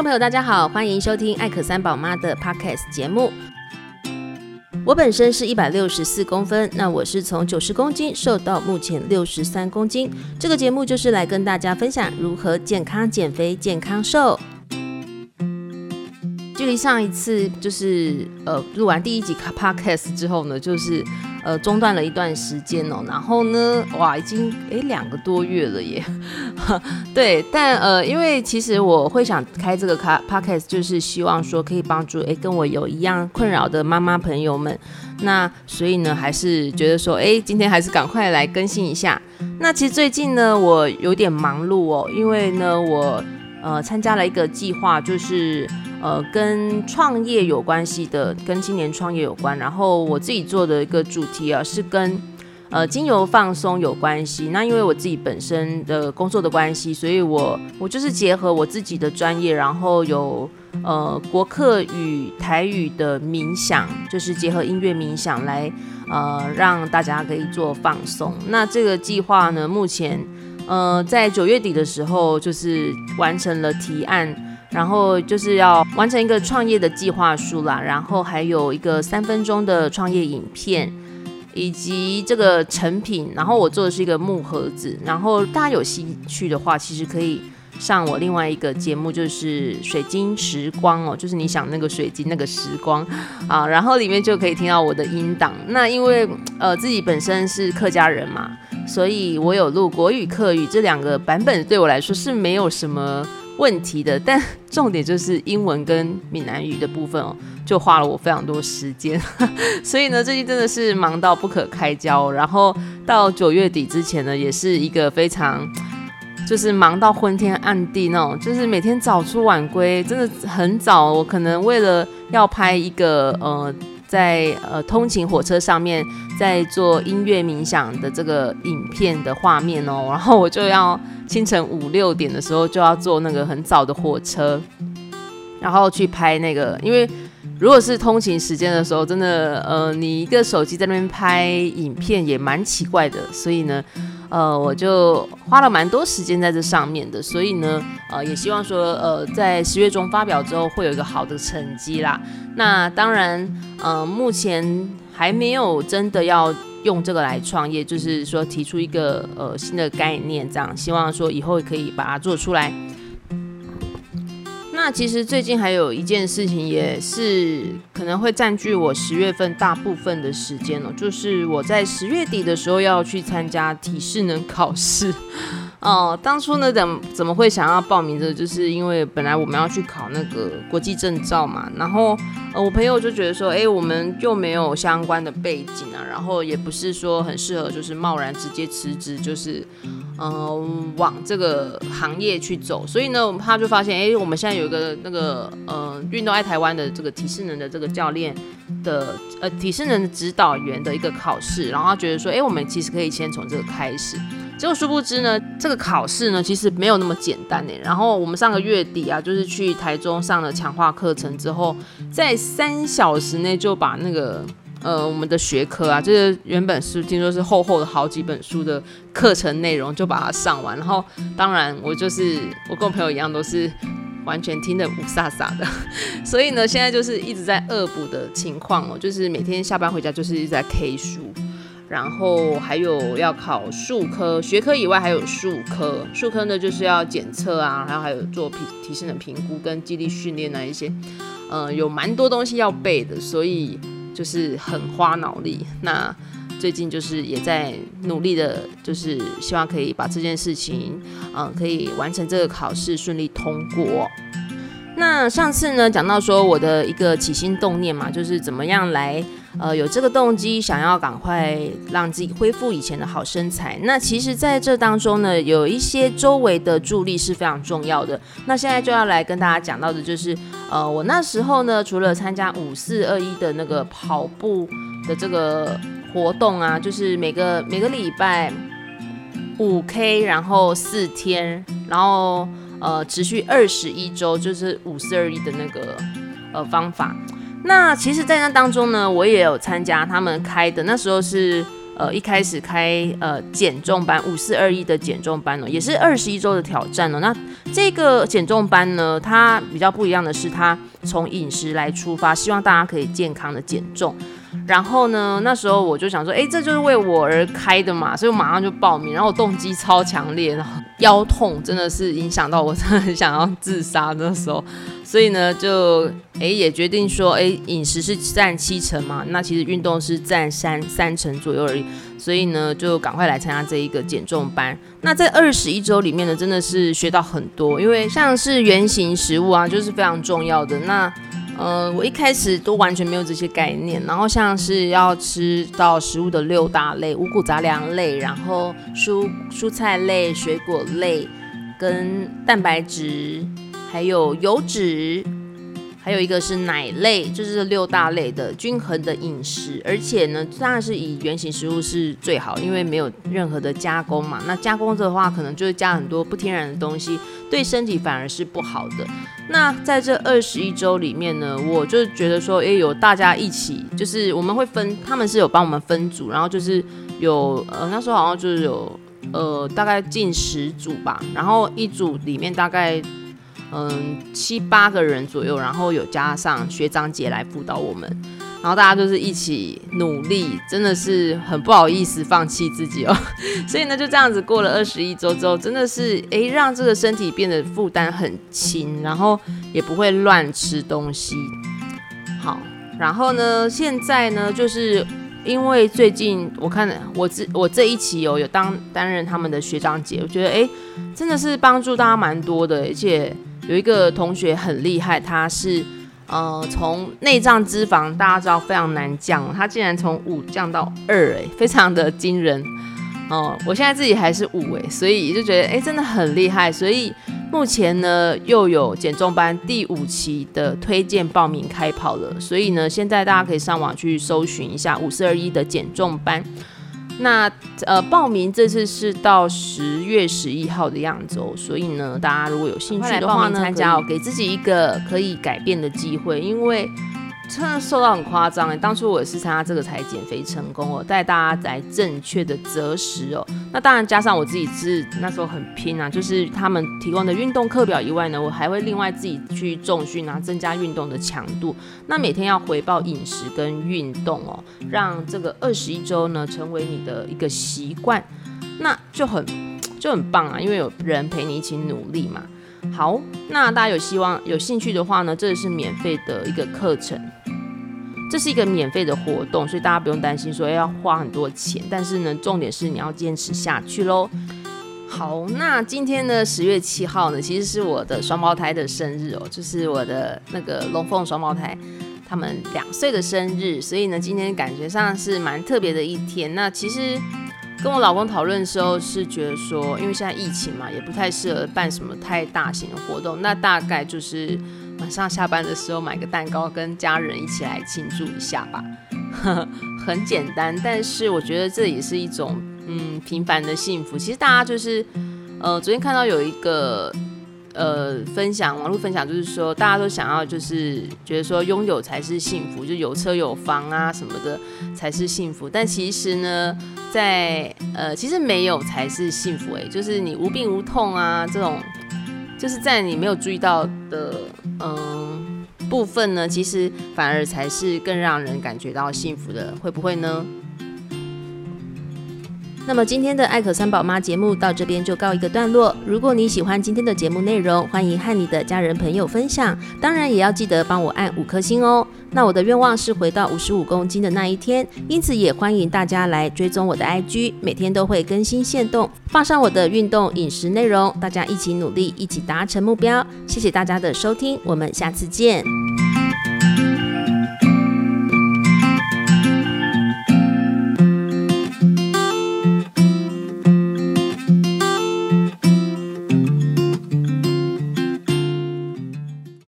众朋友，大家好，欢迎收听艾可三宝妈的 Podcast 节目。我本身是一百六十四公分，那我是从九十公斤瘦到目前六十三公斤。这个节目就是来跟大家分享如何健康减肥、健康瘦。距离上一次就是呃录完第一集 Podcast 之后呢，就是。呃，中断了一段时间哦，然后呢，哇，已经诶两个多月了耶，对，但呃，因为其实我会想开这个卡 podcast，就是希望说可以帮助诶跟我有一样困扰的妈妈朋友们，那所以呢，还是觉得说，诶今天还是赶快来更新一下。那其实最近呢，我有点忙碌哦，因为呢，我呃参加了一个计划，就是。呃，跟创业有关系的，跟青年创业有关。然后我自己做的一个主题啊，是跟呃精油放松有关系。那因为我自己本身的工作的关系，所以我我就是结合我自己的专业，然后有呃国客语、台语的冥想，就是结合音乐冥想来呃让大家可以做放松。那这个计划呢，目前呃在九月底的时候就是完成了提案。然后就是要完成一个创业的计划书啦，然后还有一个三分钟的创业影片，以及这个成品。然后我做的是一个木盒子，然后大家有兴趣的话，其实可以上我另外一个节目，就是水晶时光哦，就是你想那个水晶那个时光啊，然后里面就可以听到我的音档。那因为呃自己本身是客家人嘛，所以我有录国语、客语这两个版本，对我来说是没有什么。问题的，但重点就是英文跟闽南语的部分哦，就花了我非常多时间，所以呢，最近真的是忙到不可开交。然后到九月底之前呢，也是一个非常就是忙到昏天暗地那种，就是每天早出晚归，真的很早。我可能为了要拍一个呃。在呃通勤火车上面，在做音乐冥想的这个影片的画面哦，然后我就要清晨五六点的时候就要坐那个很早的火车，然后去拍那个，因为如果是通勤时间的时候，真的呃你一个手机在那边拍影片也蛮奇怪的，所以呢。呃，我就花了蛮多时间在这上面的，所以呢，呃，也希望说，呃，在十月中发表之后会有一个好的成绩啦。那当然，呃，目前还没有真的要用这个来创业，就是说提出一个呃新的概念，这样，希望说以后可以把它做出来。那其实最近还有一件事情，也是可能会占据我十月份大部分的时间了，就是我在十月底的时候要去参加体适能考试。哦，当初呢，怎怎么会想要报名的？就是因为本来我们要去考那个国际证照嘛，然后呃，我朋友就觉得说，哎，我们又没有相关的背景啊，然后也不是说很适合，就是贸然直接辞职，就是、呃，往这个行业去走。所以呢，他就发现，哎，我们现在有一个那个呃，运动爱台湾的这个体适能的这个教练的呃，体适能的指导员的一个考试，然后他觉得说，哎，我们其实可以先从这个开始。结果殊不知呢，这个考试呢，其实没有那么简单呢。然后我们上个月底啊，就是去台中上了强化课程之后，在三小时内就把那个呃我们的学科啊，就是原本是听说是厚厚的好几本书的课程内容，就把它上完。然后当然我就是我跟我朋友一样，都是完全听得雾煞煞的。所以呢，现在就是一直在恶补的情况哦，就是每天下班回家就是一直在 K 书。然后还有要考数科，学科以外还有数科。数科呢就是要检测啊，然后还有做体体适能评估跟肌力训练啊一些，呃，有蛮多东西要背的，所以就是很花脑力。那最近就是也在努力的，就是希望可以把这件事情，嗯、可以完成这个考试顺利通过。那上次呢讲到说我的一个起心动念嘛，就是怎么样来。呃，有这个动机，想要赶快让自己恢复以前的好身材。那其实，在这当中呢，有一些周围的助力是非常重要的。那现在就要来跟大家讲到的，就是呃，我那时候呢，除了参加五四二一的那个跑步的这个活动啊，就是每个每个礼拜五 K，然后四天，然后呃，持续二十一周，就是五四二一的那个呃方法。那其实，在那当中呢，我也有参加他们开的，那时候是呃一开始开呃减重班五四二一的减重班呢，也是二十一周的挑战呢。那这个减重班呢，它比较不一样的是，它从饮食来出发，希望大家可以健康的减重。然后呢，那时候我就想说，哎，这就是为我而开的嘛，所以我马上就报名。然后我动机超强烈，然后腰痛真的是影响到我，真的很想要自杀那时候。所以呢，就诶也决定说，诶，饮食是占七成嘛，那其实运动是占三三成左右而已。所以呢，就赶快来参加这一个减重班。那在二十一周里面呢，真的是学到很多，因为像是原型食物啊，就是非常重要的。那呃，我一开始都完全没有这些概念，然后像是要吃到食物的六大类，五谷杂粮类，然后蔬蔬菜类、水果类，跟蛋白质，还有油脂。还有一个是奶类，就是这六大类的均衡的饮食，而且呢，当然是以原型食物是最好，因为没有任何的加工嘛。那加工的话，可能就会加很多不天然的东西，对身体反而是不好的。那在这二十一周里面呢，我就觉得说，诶，有大家一起，就是我们会分，他们是有帮我们分组，然后就是有，呃，那时候好像就是有，呃，大概近十组吧，然后一组里面大概。嗯，七八个人左右，然后有加上学长姐来辅导我们，然后大家就是一起努力，真的是很不好意思放弃自己哦。所以呢，就这样子过了二十一周之后，真的是诶，让这个身体变得负担很轻，然后也不会乱吃东西。好，然后呢，现在呢，就是因为最近我看我这我这一期有有当担任他们的学长姐，我觉得诶，真的是帮助大家蛮多的，而且。有一个同学很厉害，他是呃从内脏脂肪大家知道非常难降，他竟然从五降到二，哎，非常的惊人哦、呃！我现在自己还是五哎，所以就觉得哎真的很厉害。所以目前呢又有减重班第五期的推荐报名开跑了，所以呢现在大家可以上网去搜寻一下五四二一的减重班。那呃，报名这次是到十月十一号的样子哦，所以呢，大家如果有兴趣的话呢，参加哦，给自己一个可以改变的机会，因为。真的瘦到很夸张哎！当初我也是参加这个才减肥成功哦，带大家来正确的择食哦。那当然加上我自己是那时候很拼啊，就是他们提供的运动课表以外呢，我还会另外自己去重训啊，增加运动的强度。那每天要回报饮食跟运动哦，让这个二十一周呢成为你的一个习惯，那就很就很棒啊，因为有人陪你一起努力嘛。好，那大家有希望有兴趣的话呢，这是免费的一个课程。这是一个免费的活动，所以大家不用担心说要花很多钱。但是呢，重点是你要坚持下去喽。好，那今天呢，十月七号呢，其实是我的双胞胎的生日哦，就是我的那个龙凤双胞胎，他们两岁的生日。所以呢，今天感觉上是蛮特别的一天。那其实跟我老公讨论的时候，是觉得说，因为现在疫情嘛，也不太适合办什么太大型的活动。那大概就是。晚上下班的时候买个蛋糕，跟家人一起来庆祝一下吧。很简单，但是我觉得这也是一种嗯平凡的幸福。其实大家就是呃，昨天看到有一个呃分享，网络分享，就是说大家都想要就是觉得说拥有才是幸福，就有车有房啊什么的才是幸福。但其实呢，在呃其实没有才是幸福欸，就是你无病无痛啊这种。就是在你没有注意到的嗯部分呢，其实反而才是更让人感觉到幸福的，会不会呢？那么今天的艾可三宝妈节目到这边就告一个段落。如果你喜欢今天的节目内容，欢迎和你的家人朋友分享，当然也要记得帮我按五颗星哦。那我的愿望是回到五十五公斤的那一天，因此也欢迎大家来追踪我的 IG，每天都会更新限动，放上我的运动饮食内容，大家一起努力，一起达成目标。谢谢大家的收听，我们下次见。